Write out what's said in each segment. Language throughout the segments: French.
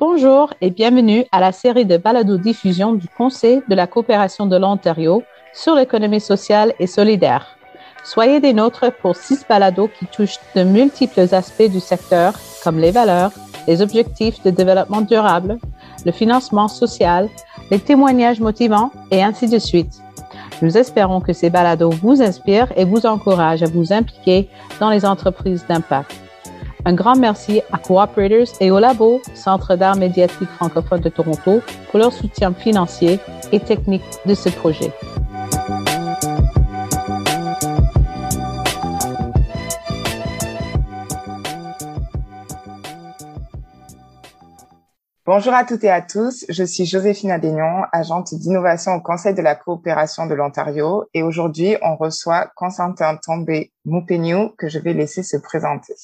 Bonjour et bienvenue à la série de balado-diffusion du Conseil de la coopération de l'Ontario sur l'économie sociale et solidaire. Soyez des nôtres pour six balados qui touchent de multiples aspects du secteur, comme les valeurs, les objectifs de développement durable, le financement social, les témoignages motivants et ainsi de suite. Nous espérons que ces balados vous inspirent et vous encouragent à vous impliquer dans les entreprises d'impact. Un grand merci à Cooperators et au Labo, Centre d'art médiatique francophone de Toronto, pour leur soutien financier et technique de ce projet. Bonjour à toutes et à tous, je suis Joséphine Adénion, agente d'innovation au Conseil de la coopération de l'Ontario et aujourd'hui on reçoit Constantin Tombé Moupenou que je vais laisser se présenter.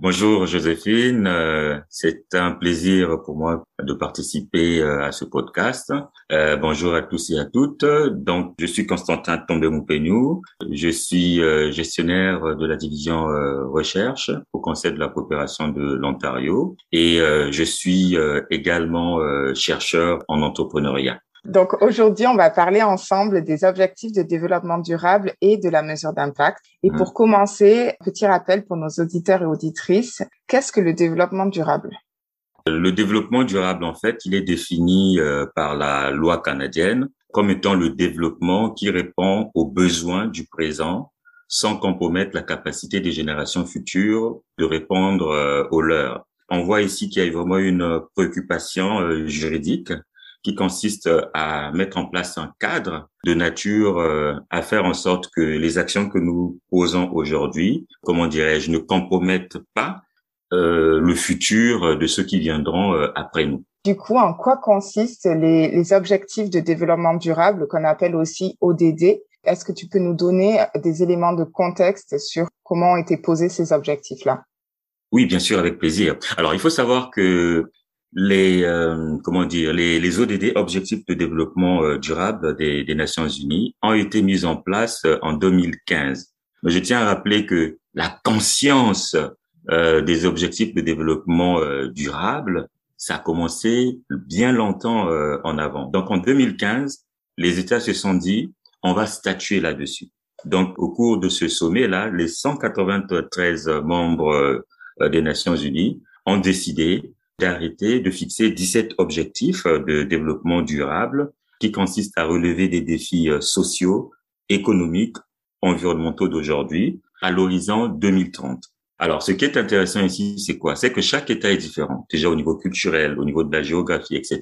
Bonjour Joséphine, euh, c'est un plaisir pour moi de participer euh, à ce podcast. Euh, bonjour à tous et à toutes. Donc, je suis Constantin Tombé-Moupenou. Je suis gestionnaire de la division recherche au Conseil de la coopération de l'Ontario et je suis également chercheur en entrepreneuriat. Donc aujourd'hui, on va parler ensemble des objectifs de développement durable et de la mesure d'impact. Et pour mmh. commencer, petit rappel pour nos auditeurs et auditrices, qu'est-ce que le développement durable? Le développement durable, en fait, il est défini euh, par la loi canadienne comme étant le développement qui répond aux besoins du présent sans compromettre la capacité des générations futures de répondre euh, aux leurs. On voit ici qu'il y a vraiment une préoccupation euh, juridique qui consiste à mettre en place un cadre de nature euh, à faire en sorte que les actions que nous posons aujourd'hui, comment dirais-je, ne compromettent pas euh, le futur de ceux qui viendront euh, après nous. Du coup, en quoi consistent les, les objectifs de développement durable qu'on appelle aussi ODD Est-ce que tu peux nous donner des éléments de contexte sur comment ont été posés ces objectifs-là? Oui, bien sûr, avec plaisir. Alors, il faut savoir que les euh, comment dire les, les ODD objectifs de développement euh, durable des, des, Nations Unies ont été mis en place euh, en 2015. Mais je tiens à rappeler que la conscience des objectifs de développement durable, ça a commencé bien longtemps en avant. Donc en 2015, les États se sont dit on va statuer là-dessus. Donc au cours de ce sommet-là, les 193 membres des Nations Unies ont décidé d'arrêter de fixer 17 objectifs euh, de développement durable qui consistent à relever des défis euh, sociaux, économiques, environnementaux d'aujourd'hui à l'horizon 2030. Alors, ce qui est intéressant ici, c'est quoi? C'est que chaque État est différent, déjà au niveau culturel, au niveau de la géographie, etc.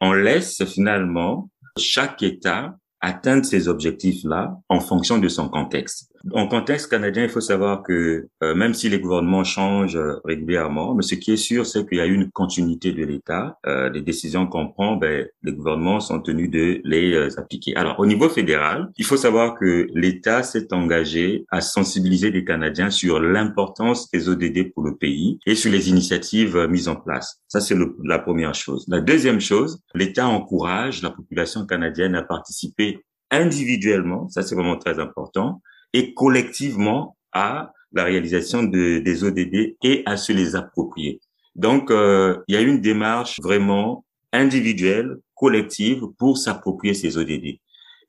On laisse finalement chaque État atteindre ces objectifs-là en fonction de son contexte. En contexte canadien, il faut savoir que euh, même si les gouvernements changent euh, régulièrement, mais ce qui est sûr, c'est qu'il y a une continuité de l'État. Euh, les décisions qu'on prend, ben, les gouvernements sont tenus de les euh, appliquer. Alors, au niveau fédéral, il faut savoir que l'État s'est engagé à sensibiliser les Canadiens sur l'importance des ODD pour le pays et sur les initiatives mises en place. Ça, c'est la première chose. La deuxième chose, l'État encourage la population canadienne à participer individuellement, ça c'est vraiment très important, et collectivement à la réalisation de, des ODD et à se les approprier. Donc, euh, il y a une démarche vraiment individuelle, collective pour s'approprier ces ODD.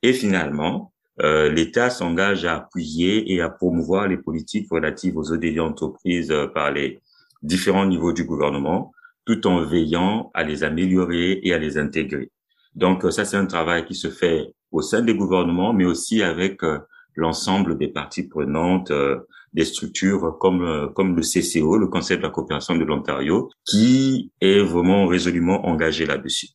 Et finalement, euh, l'État s'engage à appuyer et à promouvoir les politiques relatives aux ODD entreprises euh, par les différents niveaux du gouvernement, tout en veillant à les améliorer et à les intégrer. Donc, ça, c'est un travail qui se fait au sein des gouvernements, mais aussi avec l'ensemble des parties prenantes, euh, des structures comme euh, comme le CCO, le Conseil de la coopération de l'Ontario, qui est vraiment résolument engagé là-dessus.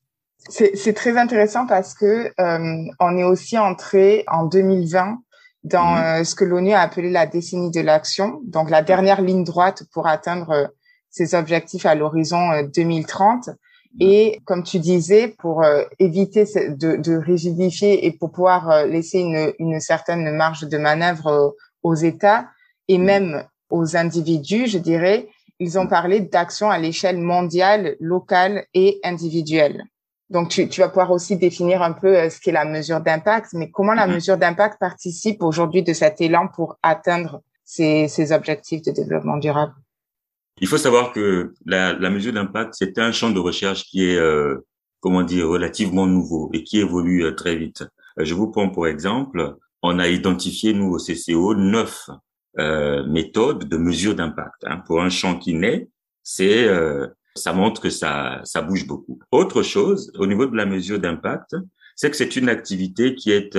C'est très intéressant parce que euh, on est aussi entré en 2020 dans mhm. ce que l'ONU a appelé la décennie de l'action, donc la dernière ligne droite pour atteindre ses objectifs à l'horizon 2030. Et comme tu disais, pour euh, éviter de, de, rigidifier et pour pouvoir euh, laisser une, une, certaine marge de manœuvre euh, aux États et même aux individus, je dirais, ils ont parlé d'actions à l'échelle mondiale, locale et individuelle. Donc, tu, tu, vas pouvoir aussi définir un peu ce qu'est la mesure d'impact, mais comment la mm-hmm. mesure d'impact participe aujourd'hui de cet élan pour atteindre ces, ces objectifs de développement durable? Il faut savoir que la, la mesure d'impact, c'est un champ de recherche qui est, euh, comment dire, relativement nouveau et qui évolue euh, très vite. Euh, je vous prends pour exemple, on a identifié, nous, au CCO, neuf euh, méthodes de mesure d'impact. Hein. Pour un champ qui naît, c'est ça montre que ça, ça bouge beaucoup. Autre chose, au niveau de la mesure d'impact, c'est que c'est une activité qui est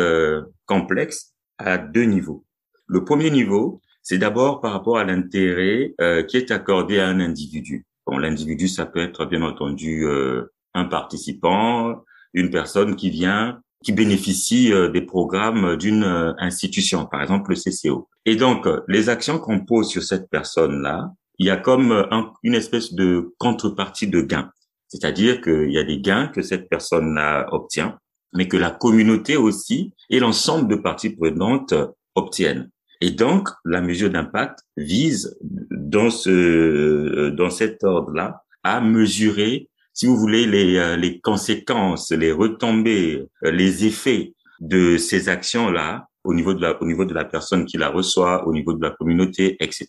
complexe à deux niveaux. Le premier niveau, c'est d'abord par rapport à l'intérêt euh, qui est accordé à un individu. Bon, l'individu, ça peut être bien entendu euh, un participant, une personne qui vient, qui bénéficie euh, des programmes d'une institution, par exemple le CCO. Et donc, les actions qu'on pose sur cette personne-là, il y a comme une espèce de contrepartie de gain. C'est-à-dire qu'il y a des gains que cette personne-là obtient, mais que la communauté aussi et l'ensemble de parties prenantes obtiennent. Et donc, la mesure d'impact vise dans ce euh, dans cet ordre-là à mesurer, si vous voulez, les euh, les conséquences, les retombées, euh, les effets de ces actions-là au niveau de la au niveau de la personne qui la reçoit, au niveau de la communauté, etc.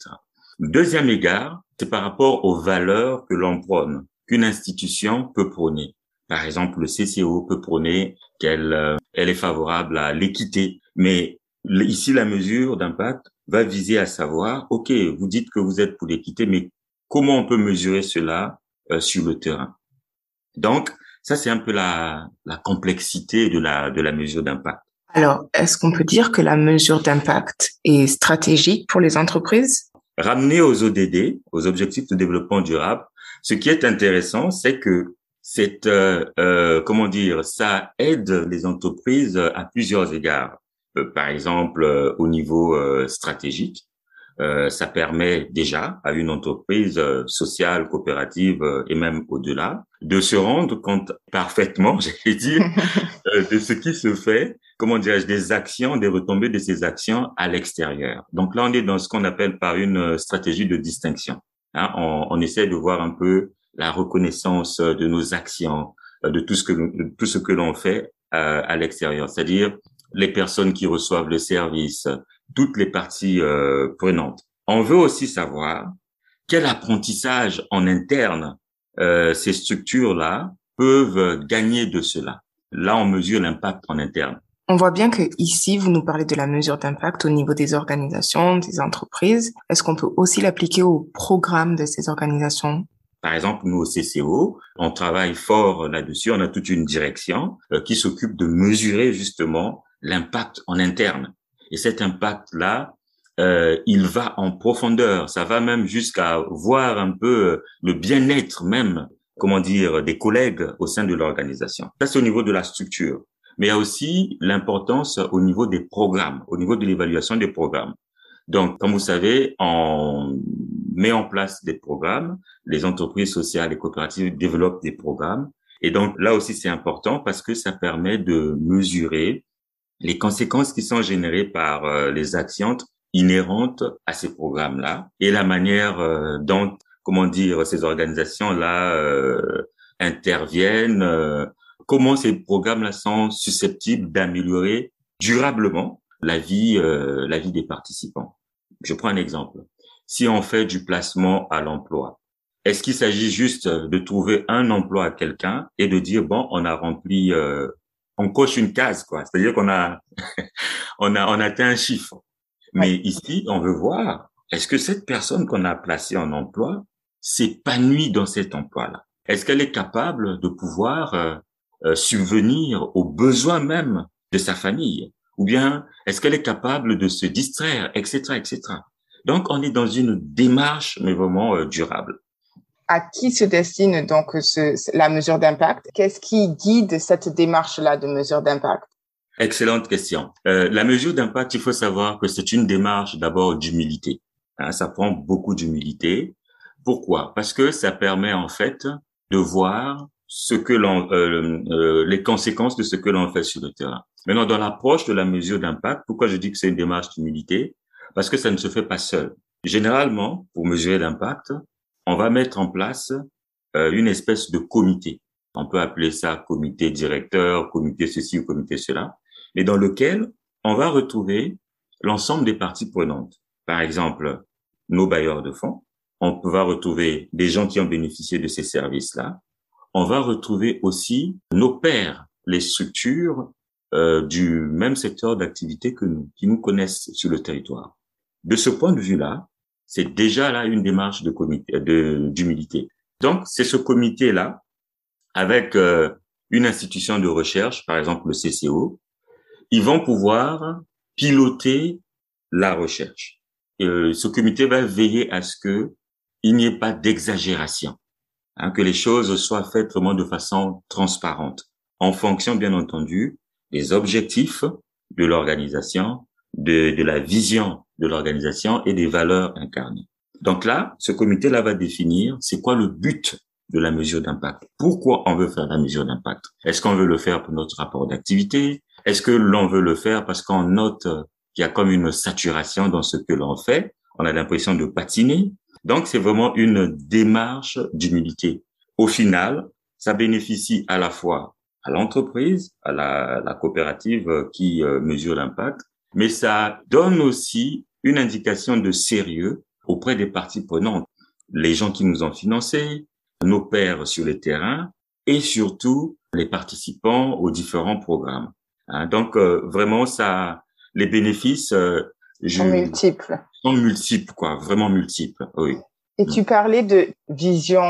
Deuxième égard, c'est par rapport aux valeurs que l'on prône, qu'une institution peut prôner. Par exemple, le CCO peut prôner qu'elle elle est favorable à l'équité, mais Ici, la mesure d'impact va viser à savoir, OK, vous dites que vous êtes pour l'équité, mais comment on peut mesurer cela euh, sur le terrain? Donc, ça, c'est un peu la, la complexité de la, de la mesure d'impact. Alors, est-ce qu'on peut dire que la mesure d'impact est stratégique pour les entreprises? Ramener aux ODD, aux objectifs de développement durable, ce qui est intéressant, c'est que c'est, euh, euh, comment dire, ça aide les entreprises à plusieurs égards. Euh, par exemple euh, au niveau euh, stratégique. ça permet déjà à une entreprise sociale, coopérative et même au-delà de se rendre compte parfaitement, j'allais dire, de ce qui se fait, comment dirais-je, des actions, des retombées de ces actions à l'extérieur. Donc là, on est dans ce qu'on appelle par une stratégie de distinction. Hein, on, on, essaie de voir un peu la reconnaissance de nos actions, de tout ce que tout ce que l'on fait à l'extérieur, c'est-à-dire les personnes qui reçoivent le service, toutes les parties euh, prenantes. On veut aussi savoir quel apprentissage en interne euh, ces structures-là peuvent gagner de cela. Là, on mesure l'impact en interne. On voit bien que ici, vous nous parlez de la mesure d'impact au niveau des organisations, des entreprises. Est-ce qu'on peut aussi l'appliquer au programme de ces organisations? Par exemple, nous au CCO, on travaille fort là-dessus. On a toute une direction euh, qui s'occupe de mesurer justement l'impact en interne. Et cet impact-là, euh, il va en profondeur. Ça va même jusqu'à voir un peu euh, le bien-être même, comment dire, des collègues au sein de l'organisation. Ça, c'est au niveau de la structure. Mais il y a aussi l'importance au niveau des programmes, au niveau de l'évaluation des programmes. Donc, comme vous savez, on met en place des programmes. Les entreprises sociales et coopératives développent des programmes. Et donc, là aussi, c'est important parce que ça permet de mesurer les conséquences qui sont générées par euh, les actions inhérentes à ces programmes-là et la manière euh, dont, comment dire, ces organisations-là euh, interviennent, comment ces programmes-là sont susceptibles d'améliorer durablement la vie, la vie des participants. Je prends un exemple. Si on fait du placement à l'emploi, est-ce qu'il s'agit juste de trouver un emploi à quelqu'un et de dire bon, on a rempli on coche une case, quoi. C'est-à-dire qu'on a, on a, on atteint un chiffre. Mais ici, on veut voir, est-ce que cette personne qu'on a placée en emploi s'épanouit dans cet emploi-là? Est-ce qu'elle est capable de pouvoir euh, euh, subvenir aux besoins même de sa famille? Ou bien est-ce qu'elle est capable de se distraire, etc., etc. Donc, on est dans une démarche, mais vraiment euh, durable à qui se destine donc ce, la mesure d'impact? Qu'est-ce qui guide cette démarche-là de mesure d'impact? Excellente question. Euh, la mesure d'impact, il faut savoir que c'est une démarche d'abord d'humilité. Hein, ça prend beaucoup d'humilité. Pourquoi? Parce que ça permet en fait de voir ce que l'on, euh, euh, les conséquences de ce que l'on fait sur le terrain. Maintenant, dans l'approche de la mesure d'impact, pourquoi je dis que c'est une démarche d'humilité? Parce que ça ne se fait pas seul. Généralement, pour mesurer l'impact, on va mettre en place euh, une espèce de comité. On peut appeler ça comité directeur, comité ceci ou comité cela, mais dans lequel on va retrouver l'ensemble des parties prenantes. Par exemple, nos bailleurs de fonds, on va retrouver des gens qui ont bénéficié de ces services-là. On va retrouver aussi nos pairs, les structures euh, du même secteur d'activité que nous, qui nous connaissent sur le territoire. De ce point de vue-là, c'est déjà là une démarche de comité, de d'humilité. Donc, c'est ce comité-là, avec euh, une institution de recherche, par exemple le CCO, ils vont pouvoir piloter la recherche. Euh, ce comité va veiller à ce que il n'y ait pas d'exagération, hein, que les choses soient faites vraiment de façon transparente, en fonction, bien entendu, des objectifs de l'organisation, de, de la vision de l'organisation et des valeurs incarnées. Donc là, ce comité-là va définir c'est quoi le but de la mesure d'impact. Pourquoi on veut faire la mesure d'impact? Est-ce qu'on veut le faire pour notre rapport d'activité? Est-ce que l'on veut le faire parce qu'on note qu'il y a comme une saturation dans ce que l'on fait? On a l'impression de patiner. Donc c'est vraiment une démarche d'humilité. Au final, ça bénéficie à la fois à l'entreprise, à la, la, coopérative qui euh, mesure l'impact, mais ça donne aussi une indication de sérieux auprès des parties prenantes, les gens qui nous ont financés, nos pairs sur le terrain et surtout les participants aux différents programmes. Hein, donc euh, vraiment, ça, les bénéfices euh, sont multiples. Sont multiples, quoi, vraiment multiples. Oui. Et tu parlais de vision,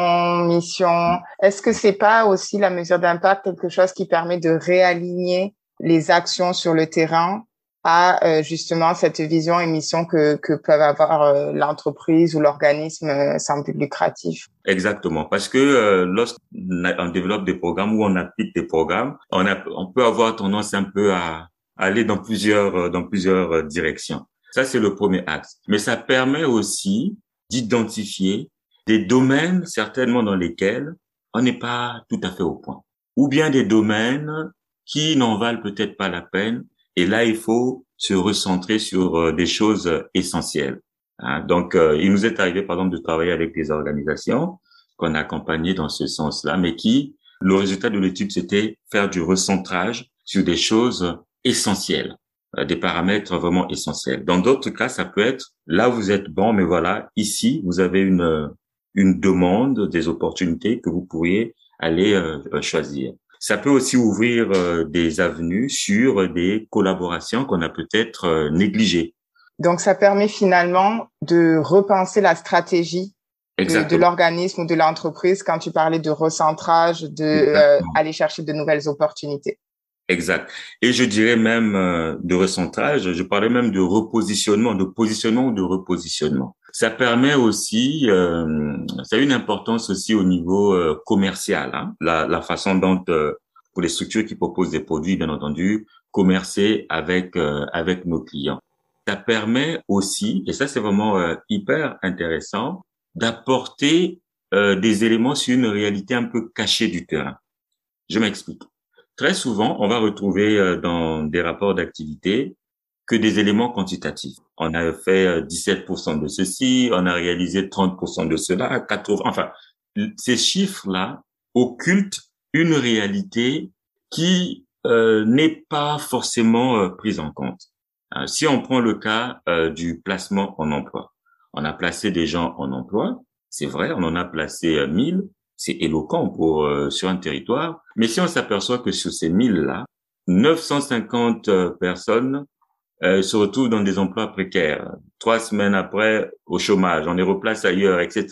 mission. Est-ce que c'est pas aussi la mesure d'impact quelque chose qui permet de réaligner les actions sur le terrain à euh, justement cette vision et mission que, que peuvent avoir euh, l'entreprise ou l'organisme euh, sans but lucratif. Exactement, parce que lorsqu'on développe des programmes ou on applique des programmes, on, a, on peut avoir tendance un peu à aller dans plusieurs dans plusieurs directions. Ça c'est le premier axe, mais ça permet aussi d'identifier des domaines certainement dans lesquels on n'est pas tout à fait au point, ou bien des domaines qui n'en valent peut-être pas la peine et là, il faut se recentrer sur euh, des choses essentielles. Hein. Donc, euh, il nous est arrivé, par exemple, de travailler avec des organisations qu'on a accompagnées dans ce sens-là, mais qui, le résultat de l'étude, c'était faire du recentrage sur des choses essentielles, euh, des paramètres vraiment essentiels. Dans d'autres cas, ça peut être, là, vous êtes bon, mais voilà, ici, vous avez une, une demande, des opportunités que vous pourriez aller choisir. Ça peut aussi ouvrir euh, des avenues sur des collaborations qu'on a peut-être euh, négligées. Donc, ça permet finalement de repenser la stratégie de, de l'organisme ou de l'entreprise quand tu parlais de recentrage, de euh, aller chercher de nouvelles opportunités. Exact. Et je dirais même de recentrage, je parlais même de repositionnement, de positionnement ou de repositionnement. Ça permet aussi, euh, ça a une importance aussi au niveau euh, commercial, hein, la, la, façon dont euh, pour les structures qui proposent des produits, bien entendu, commercer avec euh, avec nos clients. Ça permet aussi, et ça c'est vraiment hyper intéressant, d'apporter des éléments sur une réalité un peu cachée du terrain. Je m'explique. Très souvent, on va retrouver dans des rapports d'activité que des éléments quantitatifs. On a fait 17% euh, de ceci, on a réalisé 30% de cela, 80, enfin, ces chiffres-là occultent une réalité qui euh, n'est pas forcément euh, prise en compte. Euh, si on prend le cas du placement en emploi, on a placé des gens en emploi, c'est vrai, on en a placé 1000, c'est éloquent pour sur un territoire, mais si on s'aperçoit que sur ces 1000 là, 950 personnes euh, se retrouvent dans des emplois précaires. Trois semaines après, au chômage, on les replace ailleurs, etc.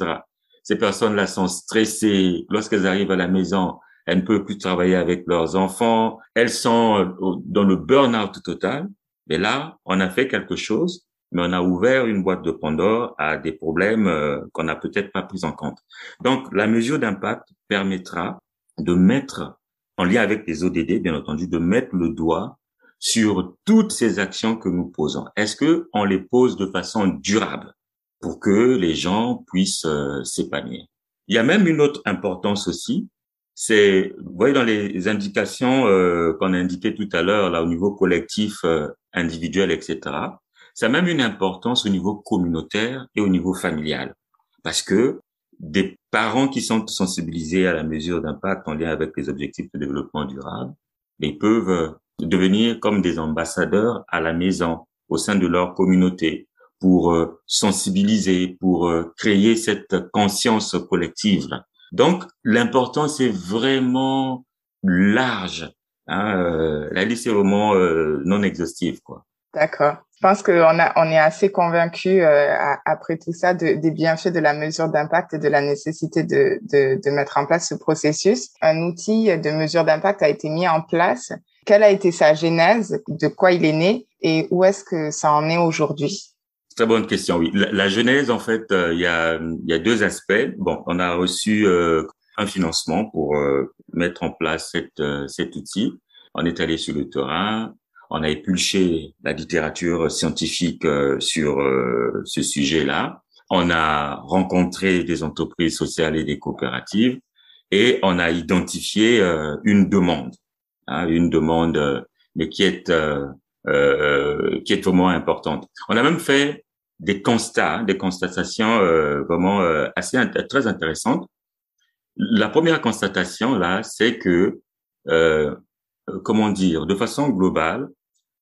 Ces personnes-là sont stressées. Lorsqu'elles arrivent à la maison, elles ne peuvent plus travailler avec leurs enfants. Elles sont euh, dans le burn-out total. Mais là, on a fait quelque chose, mais on a ouvert une boîte de Pandore à des problèmes euh, qu'on n'a peut-être pas pris en compte. Donc, la mesure d'impact permettra de mettre, en lien avec les ODD, bien entendu, de mettre le doigt sur toutes ces actions que nous posons. Est-ce que on les pose de façon durable pour que les gens puissent euh, s'épanouir? Il y a même une autre importance aussi, c'est vous voyez dans les indications euh, qu'on a indiquées tout à l'heure là au niveau collectif, individuel, etc. Ça a même une importance au niveau communautaire et au niveau familial, parce que des parents qui sont sensibilisés à la mesure d'impact en lien avec les objectifs de développement durable, ils peuvent devenir comme des ambassadeurs à la maison, au sein de leur communauté, pour sensibiliser, pour créer cette conscience collective. Donc, l'important, c'est vraiment large. Hein, la liste est vraiment non exhaustive, quoi. D'accord. Je pense qu'on a, on est assez convaincu euh, après tout ça de, des bienfaits de la mesure d'impact et de la nécessité de, de, de, mettre en place ce processus. Un outil de mesure d'impact a été mis en place. Quelle a été sa genèse, de quoi il est né? Et où est-ce que ça en est aujourd'hui? Très bonne question. Oui, la, genèse, en fait, euh, il y a, y a deux aspects. Bon, on a reçu euh, un financement pour mettre en place cette, cet outil. On est allé sur le terrain, on a épulché la littérature scientifique euh, sur euh, ce sujet-là. On a rencontré des entreprises sociales et des coopératives et on a identifié euh, une demande, hein, une demande, mais qui est qui est vraiment importante. On a même fait des constats, des constatations vraiment assez très intéressantes. La première constatation là, c'est que euh, comment dire, de façon globale,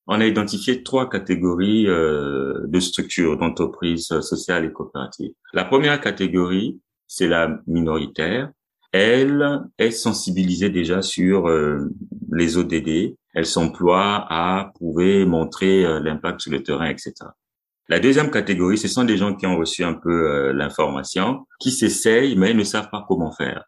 on a identifié trois catégories euh, de structures d'entreprises sociales et coopératives. La première catégorie, c'est la minoritaire. Elle est sensibilisée déjà sur euh, les ODD. Elle s'emploie à prouver, montrer l'impact sur le terrain, etc. La deuxième catégorie, ce sont des gens qui ont reçu un peu l'information, qui s'essayent mais ne savent pas comment faire.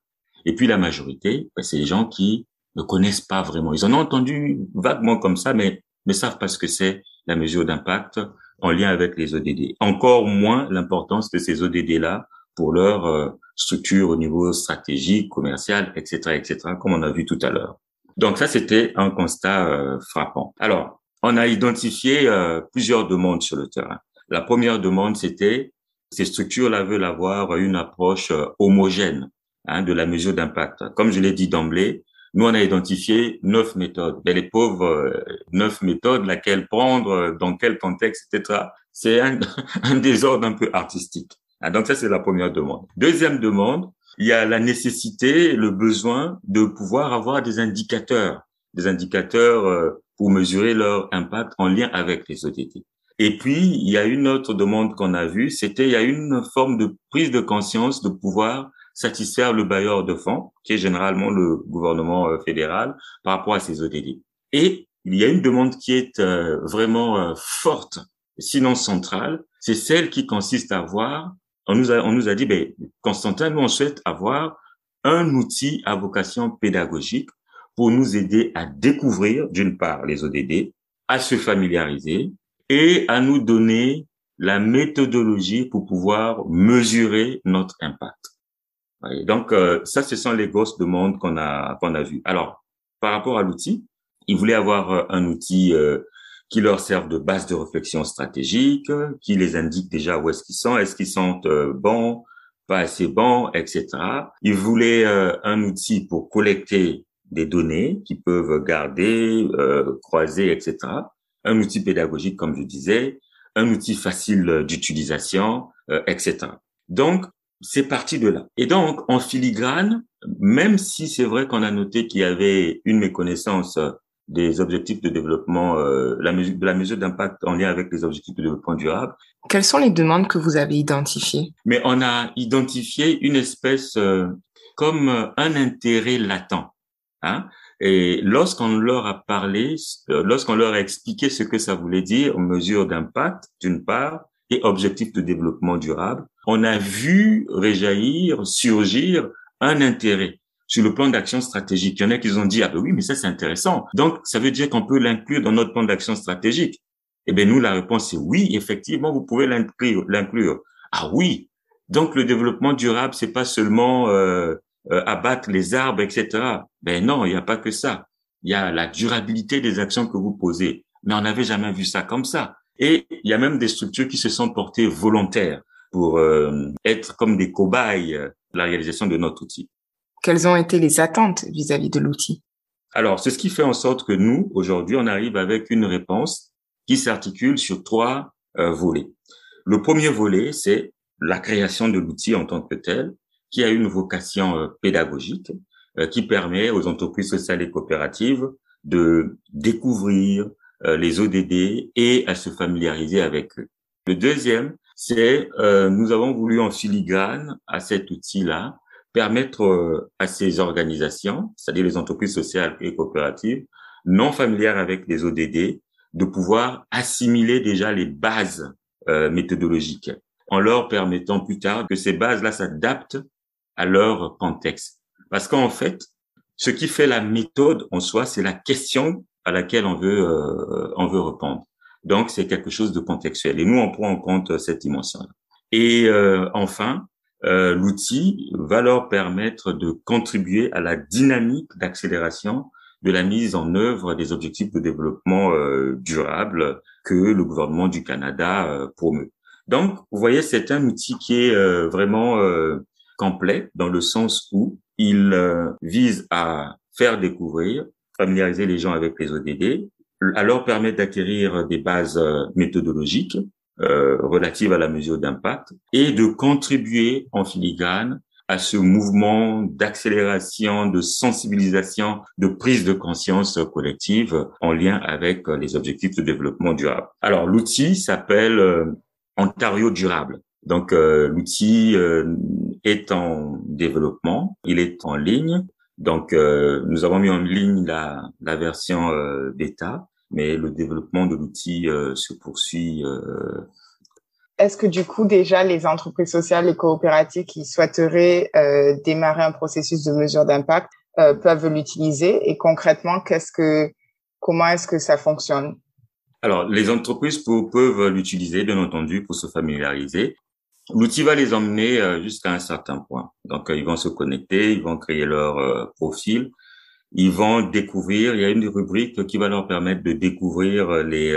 Et puis la majorité, ben, c'est les gens qui ne connaissent pas vraiment. Ils en ont entendu vaguement comme ça, mais ne savent pas ce que c'est la mesure d'impact en lien avec les ODD. Encore moins l'importance de ces ODD-là pour leur euh, structure au niveau stratégique, commercial, etc., etc., comme on a vu tout à l'heure. Donc ça, c'était un constat euh, frappant. Alors, on a identifié euh, plusieurs demandes sur le terrain. La première demande, c'était ces structures-là veulent avoir une approche homogène hein, de la mesure d'impact. Comme je l'ai dit d'emblée, nous, on a identifié neuf méthodes. Mais les pauvres, euh, neuf méthodes, laquelle prendre, euh, dans quel contexte, etc. C'est un, un, désordre un peu artistique. Ah, donc ça, c'est la première demande. Deuxième demande, il y a la nécessité, le besoin de pouvoir avoir des indicateurs, des indicateurs euh, pour mesurer leur impact en lien avec les ODD. Et puis, il y a une autre demande qu'on a vue, c'était il y a une forme de prise de conscience de pouvoir satisfaire le bailleur de fonds, qui est généralement le gouvernement euh, fédéral, par rapport à ces ODD. Et il y a une demande qui est euh, vraiment euh, forte, sinon centrale, c'est celle qui consiste à avoir, on nous a, on nous a dit, ben, Constantin, nous on souhaite avoir un outil à vocation pédagogique pour nous aider à découvrir, d'une part, les ODD, à se familiariser et à nous donner la méthodologie pour pouvoir mesurer notre impact donc euh, ça, ce sont les grosses demandes qu'on a qu'on a vues. Alors par rapport à l'outil, ils voulaient avoir euh, un outil euh, qui leur serve de base de réflexion stratégique, qui les indique déjà où est-ce qu'ils sont, est-ce qu'ils sont bons, pas assez bons, etc. Ils voulaient un outil pour collecter des données qu'ils peuvent garder, croiser, etc. Un outil pédagogique, comme je disais, un outil facile d'utilisation, etc. Donc, c'est parti de là. Et donc, en filigrane, même si c'est vrai qu'on a noté qu'il y avait une méconnaissance des objectifs de développement, euh, la mesure, de la mesure d'impact en lien avec les objectifs de développement durable. Quelles sont les demandes que vous avez identifiées? Mais on a identifié une espèce euh, comme un intérêt latent. Hein? Et lorsqu'on leur a parlé, euh, lorsqu'on leur a expliqué ce que ça voulait dire, mesure d'impact, d'une part, et objectifs de développement durable, on a vu réjaillir, surgir un intérêt sur le plan d'action stratégique. Il y en a qui ont dit, ah ben oui, mais ça c'est intéressant. Donc, ça veut dire qu'on peut l'inclure dans notre plan d'action stratégique. Eh bien, nous, la réponse est oui, effectivement, vous pouvez l'inclure. Ah oui. Donc, le développement durable, c'est pas seulement euh, euh, abattre les arbres, etc. Ben non, il n'y a pas que ça. Il y a la durabilité des actions que vous posez. Mais on n'avait jamais vu ça comme ça. Et il y a même des structures qui se sont portées volontaires pour euh, être comme des cobayes de la réalisation de notre outil. Quelles ont été les attentes vis-à-vis de l'outil? Alors, c'est ce qui fait en sorte que nous, aujourd'hui, on arrive avec une réponse qui s'articule sur trois euh, volets. Le premier volet, c'est la création de l'outil en tant que tel, qui a une vocation euh, pédagogique, qui permet aux entreprises sociales et coopératives de découvrir, euh, les ODD et à se familiariser avec eux. Le deuxième, c'est euh, nous avons voulu en filigrane à cet outil-là permettre euh, à ces organisations, c'est-à-dire les entreprises sociales et coopératives, non familières avec les ODD, de pouvoir assimiler déjà les bases euh, méthodologiques en leur permettant plus tard que ces bases-là s'adaptent à leur contexte. Parce qu'en fait, ce qui fait la méthode en soi, c'est la question à laquelle on veut euh, on veut répondre. Donc c'est quelque chose de contextuel et nous on prend en compte cette dimension-là. Et euh, enfin, euh, l'outil va leur permettre de contribuer à la dynamique d'accélération de la mise en œuvre des objectifs de développement euh, durable que le gouvernement du Canada euh, promeut. Donc, vous voyez, c'est un outil qui est euh, vraiment complet dans le sens où il vise à faire découvrir, familiariser les gens avec les ODD, à leur permettre d'acquérir des bases méthodologiques relatives à la mesure d'impact et de contribuer en filigrane à ce mouvement d'accélération, de sensibilisation, de prise de conscience collective en lien avec euh, les objectifs de développement durable. Alors l'outil s'appelle euh, Ontario Durable. Donc euh, l'outil est en développement, il est en ligne. Donc nous avons mis en ligne la, la version bêta, mais le développement de l'outil se poursuit est-ce que du coup déjà les entreprises sociales, les coopératives qui souhaiteraient euh, démarrer un processus de mesure d'impact euh, peuvent l'utiliser? Et concrètement qu'est-ce que comment est-ce que ça fonctionne? Alors les entreprises peuvent l'utiliser bien entendu pour se familiariser. L'outil va les emmener euh, jusqu'à un certain point. Donc ils vont se connecter, ils vont créer leur profil, ils vont découvrir. Il y a une rubrique qui va leur permettre de découvrir les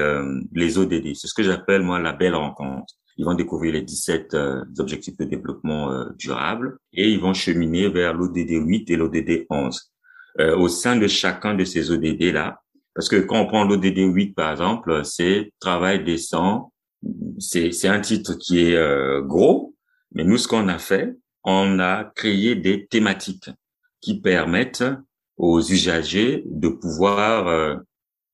les ODD. C'est ce que j'appelle moi la belle rencontre. Ils vont découvrir les 17 euh, objectifs de développement euh, durable et ils vont cheminer vers l'ODD 8 et l'ODD 11. Euh, au sein de chacun de ces ODD là, parce que quand on prend l'ODD 8 par exemple, c'est travail décent. C'est un titre qui est gros, mais nous ce qu'on a fait, on a créé des thématiques qui permettent aux usagers de pouvoir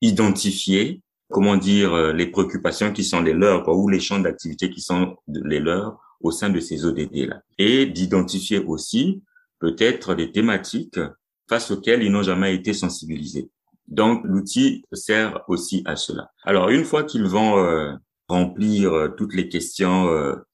identifier comment dire, euh, les préoccupations qui sont les leurs ou les champs d'activité qui sont les leurs au sein de ces ODD-là. Et d'identifier aussi peut-être des thématiques face auxquelles ils n'ont jamais été sensibilisés. Donc, l'outil sert aussi à cela. Alors, une fois qu'ils vont euh, remplir euh, toutes les questions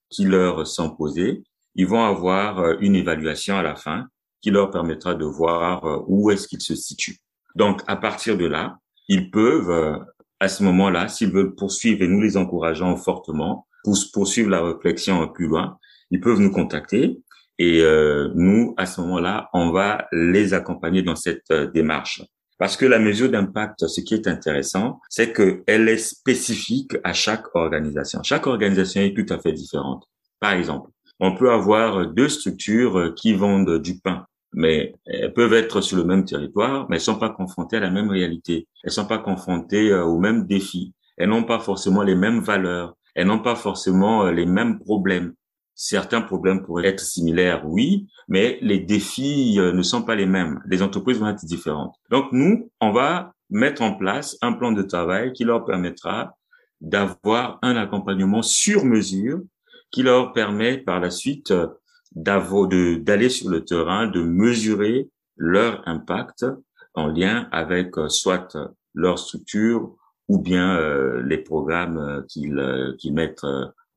qui leur sont posées, ils vont avoir une évaluation à la fin qui leur permettra de voir où est-ce qu'ils se situent. Donc, à partir de là, ils peuvent à ce moment-là, s'ils veulent poursuivre, et nous les encourageons fortement, pour poursuivre la réflexion plus loin, ils peuvent nous contacter et euh, nous, à ce moment-là, on va les accompagner dans cette euh, démarche. Parce que la mesure d'impact, ce qui est intéressant, c'est qu'elle est spécifique à chaque organisation. Chaque organisation est tout à fait différente. Par exemple, on peut avoir deux structures qui vendent du pain mais elles peuvent être sur le même territoire, mais elles sont pas confrontées à la même réalité. Elles sont pas confrontées euh, aux mêmes défis. Elles n'ont pas forcément les mêmes valeurs. Elles n'ont pas forcément euh, les mêmes problèmes. Certains problèmes pourraient être similaires, oui, mais les défis euh, ne sont pas les mêmes. Les entreprises vont être différentes. Donc nous, on va mettre en place un plan de travail qui leur permettra d'avoir un accompagnement sur mesure qui leur permet par la suite d'aller sur le terrain, de mesurer leur impact en lien avec euh, soit leur structure ou bien euh, les programmes euh, qu'ils mettent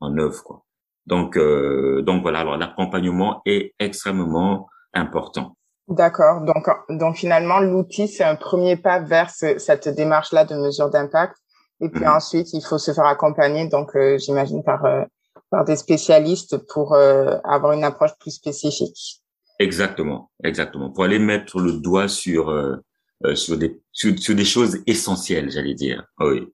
en œuvre. Donc, donc voilà, alors l'accompagnement est extrêmement important. D'accord. Donc, donc finalement, l'outil, c'est un premier pas vers cette démarche-là de mesure d'impact. Et puis mmh. ensuite, il faut se faire accompagner, donc j'imagine par par des spécialistes pour euh, avoir une approche plus spécifique. Exactement, exactement. Pour aller mettre le doigt sur euh, euh, sur des sur, des choses essentielles, j'allais dire, oui,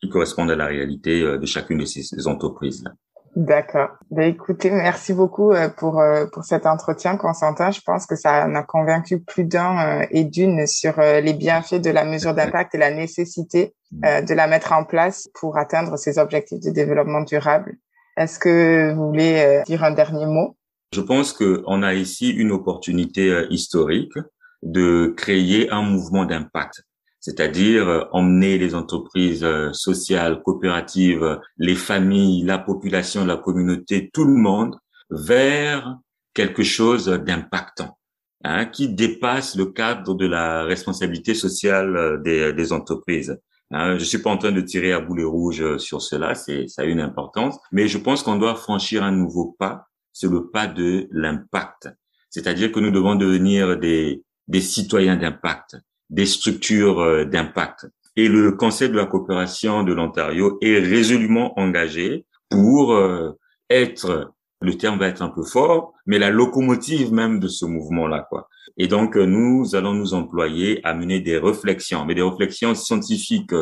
qui correspondent à la réalité de chacune de ces, entreprises là. D'accord. Ben, écoutez, merci beaucoup pour pour cet entretien, Constantin. Je pense que ça en a convaincu plus d'un et d'une sur les bienfaits de la mesure d'impact et la nécessité de la mettre en place pour atteindre ces objectifs de développement durable. Est-ce que vous voulez euh, dire un dernier mot? Je pense qu'on a ici une opportunité euh, historique de créer un mouvement d'impact. C'est-à-dire emmener les entreprises sociales, coopératives, les familles, la population, la communauté, tout le monde vers quelque chose d'impactant, hein, qui dépasse le cadre de la responsabilité sociale des, des entreprises. Hein, je suis pas en train de tirer à boulet rouge sur cela, c'est ça a une importance, mais je pense qu'on doit franchir un nouveau pas, c'est le pas de l'impact. C'est-à-dire que nous devons devenir des des citoyens d'impact, des structures euh, d'impact. Et le Conseil de la coopération de l'Ontario est résolument engagé pour euh, être, le terme va être un peu fort, mais la locomotive même de ce mouvement-là, quoi. Et donc, euh, nous allons nous employer à mener des réflexions, mais des réflexions scientifiques,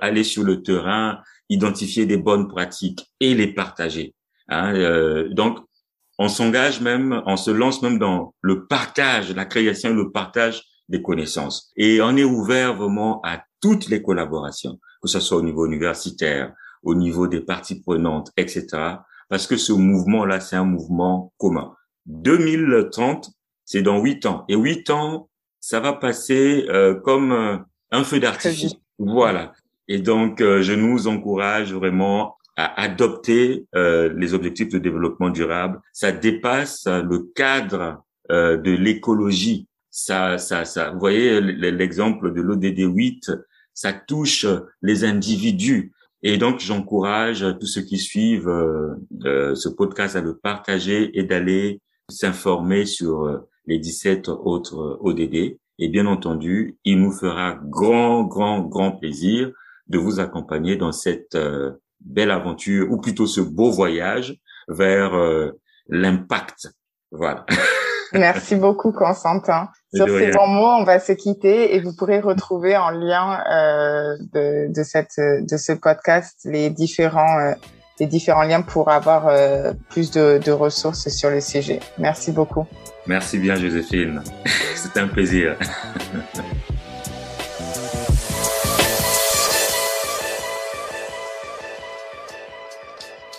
aller sur le terrain, identifier des bonnes pratiques et les partager. Hein, donc, on s'engage même, on se lance même dans le partage, la création et le partage des connaissances. Et on est ouvert vraiment à toutes les collaborations, que ce soit au niveau universitaire, au niveau des parties prenantes, etc. Parce que ce mouvement-là, c'est un mouvement commun. 2030, c'est dans huit ans. Et huit ans, ça va passer euh, comme euh, un feu d'artifice. Voilà. Et donc, euh, je nous encourage vraiment à adopter euh, les objectifs de développement durable. Ça dépasse le cadre euh, de l'écologie. Ça, ça, ça. Vous voyez l'exemple de l'ODD 8, ça touche les individus. Et donc, j'encourage tous ceux qui suivent euh, ce podcast à le partager et d'aller s'informer sur les 17 autres ODD. Et bien entendu, il nous fera grand, grand, grand plaisir de vous accompagner dans cette belle aventure, ou plutôt ce beau voyage vers euh, l'impact. Voilà. Merci beaucoup, Constantin. Sur ces bons mots, on va se quitter et vous pourrez retrouver en lien euh, de, de, cette, de ce podcast les différents, euh, les différents liens pour avoir euh, plus de, de ressources sur le sujet. Merci beaucoup. Merci bien, Joséphine. C'était un plaisir.